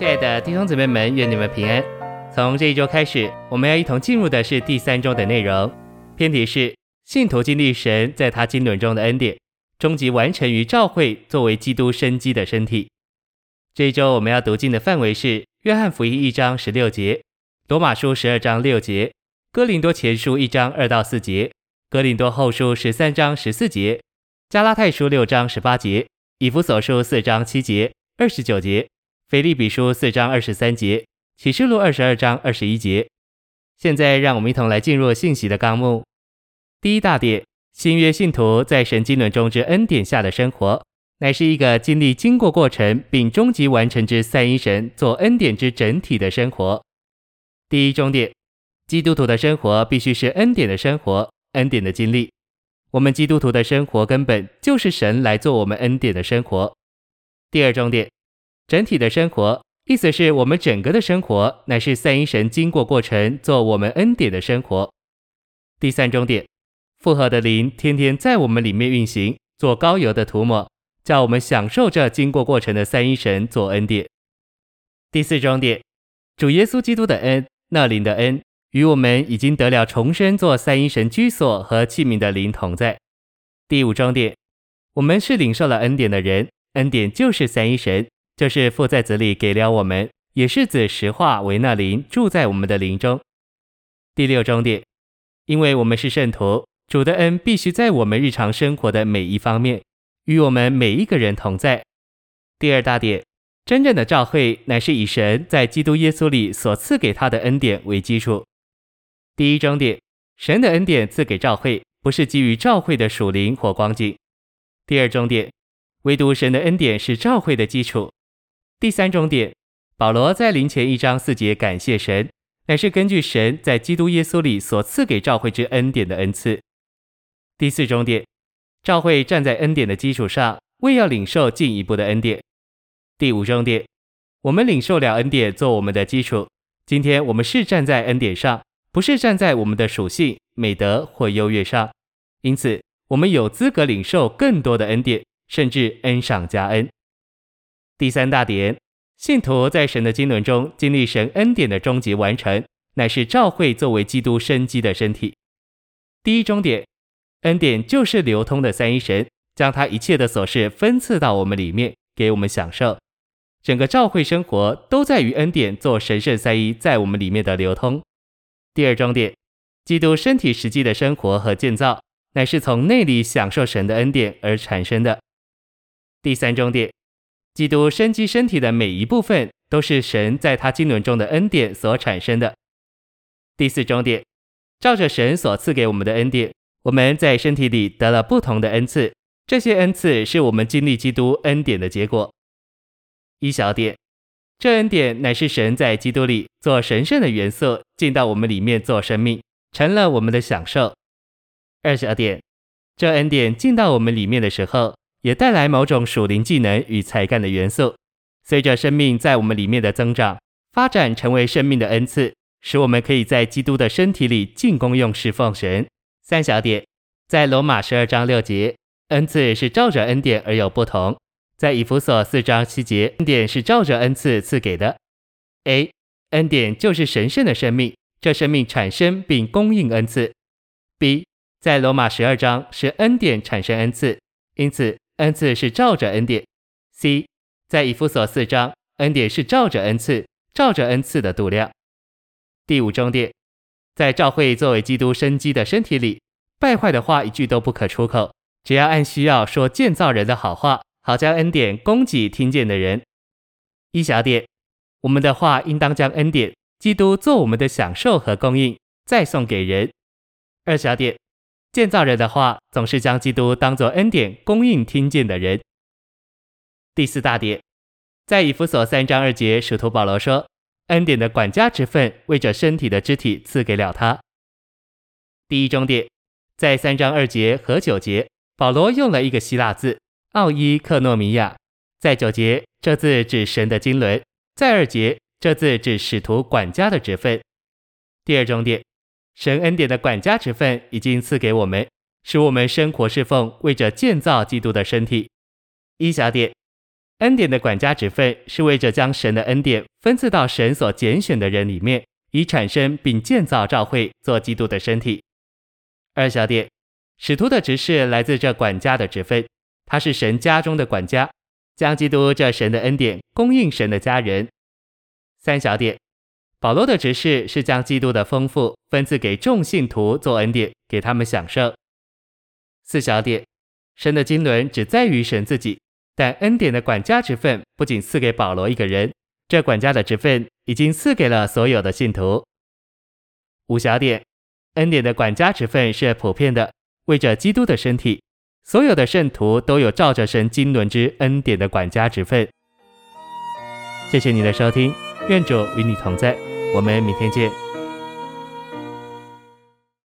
亲爱的弟兄姊妹们，愿你们平安。从这一周开始，我们要一同进入的是第三周的内容。篇题是信徒经历神在他经纶中的恩典，终极完成于教会作为基督生机的身体。这一周我们要读经的范围是约翰福音一章十六节、罗马书十二章六节、哥林多前书一章二到四节、哥林多后书十三章十四节、加拉太书六章十八节、以弗所书四章七节、二十九节。腓立比书四章二十三节，启示录二十二章二十一节。现在让我们一同来进入信息的纲目。第一大点，新约信徒在神经纶中之恩典下的生活，乃是一个经历经过过程并终极完成之三一神做恩典之整体的生活。第一重点，基督徒的生活必须是恩典的生活，恩典的经历。我们基督徒的生活根本就是神来做我们恩典的生活。第二重点。整体的生活，意思是我们整个的生活乃是三一神经过过程做我们恩典的生活。第三终点，复合的灵天天在我们里面运行，做膏油的涂抹，叫我们享受这经过过程的三一神做恩典。第四终点，主耶稣基督的恩，那灵的恩，与我们已经得了重生做三一神居所和器皿的灵同在。第五终点，我们是领受了恩典的人，恩典就是三一神。就是父在子里给了我们，也是子实化为那灵住在我们的灵中。第六重点，因为我们是圣徒，主的恩必须在我们日常生活的每一方面与我们每一个人同在。第二大点，真正的教会乃是以神在基督耶稣里所赐给他的恩典为基础。第一重点，神的恩典赐给教会，不是基于教会的属灵或光景。第二重点，唯独神的恩典是教会的基础。第三重点，保罗在林前一章四节感谢神，乃是根据神在基督耶稣里所赐给教会之恩典的恩赐。第四重点，教会站在恩典的基础上，为要领受进一步的恩典。第五重点，我们领受了恩典做我们的基础。今天我们是站在恩典上，不是站在我们的属性、美德或优越上，因此我们有资格领受更多的恩典，甚至恩上加恩。第三大点，信徒在神的经纶中经历神恩典的终极完成，乃是教会作为基督生机的身体。第一终点，恩典就是流通的三一神，将他一切的琐事分赐到我们里面，给我们享受。整个教会生活都在于恩典做神圣三一在我们里面的流通。第二终点，基督身体实际的生活和建造，乃是从内里享受神的恩典而产生的。第三终点。基督生机身体的每一部分，都是神在他经纶中的恩典所产生的。第四终点，照着神所赐给我们的恩典，我们在身体里得了不同的恩赐，这些恩赐是我们经历基督恩典的结果。一小点，这恩典乃是神在基督里做神圣的元素进到我们里面做生命，成了我们的享受。二小点，这恩典进到我们里面的时候，也带来某种属灵技能与才干的元素，随着生命在我们里面的增长发展，成为生命的恩赐，使我们可以在基督的身体里尽功用侍奉神。三小点，在罗马十二章六节，恩赐是照着恩典而有不同；在以弗所四章七节，恩典是照着恩赐赐给的。A，恩典就是神圣的生命，这生命产生并供应恩赐。B，在罗马十二章是恩典产生恩赐，因此。恩赐是照着恩典。C，在以弗所四章，恩典是照着恩赐，照着恩赐的度量。第五重点，在教会作为基督生机的身体里，败坏的话一句都不可出口，只要按需要说建造人的好话，好将恩典供给听见的人。一小点，我们的话应当将恩典、基督做我们的享受和供应，再送给人。二小点。建造人的话，总是将基督当作恩典供应听见的人。第四大点，在以弗所三章二节，使徒保罗说，恩典的管家职分为着身体的肢体赐给了他。第一重点，在三章二节和九节，保罗用了一个希腊字奥伊克诺米亚，在九节这字指神的经纶，在二节这字指使徒管家的职分。第二重点。神恩典的管家职分已经赐给我们，使我们生活侍奉，为着建造基督的身体。一小点，恩典的管家职分是为着将神的恩典分赐到神所拣选的人里面，以产生并建造教会，做基督的身体。二小点，使徒的职事来自这管家的职分，他是神家中的管家，将基督这神的恩典供应神的家人。三小点，保罗的职事是将基督的丰富分赐给众信徒做恩典，给他们享受。四小点，神的经纶只在于神自己。但恩典的管家职分不仅赐给保罗一个人，这管家的职分已经赐给了所有的信徒。五小点，恩典的管家职分是普遍的，为着基督的身体，所有的圣徒都有照着神经纶之恩典的管家职分。谢谢你的收听，愿主与你同在，我们明天见。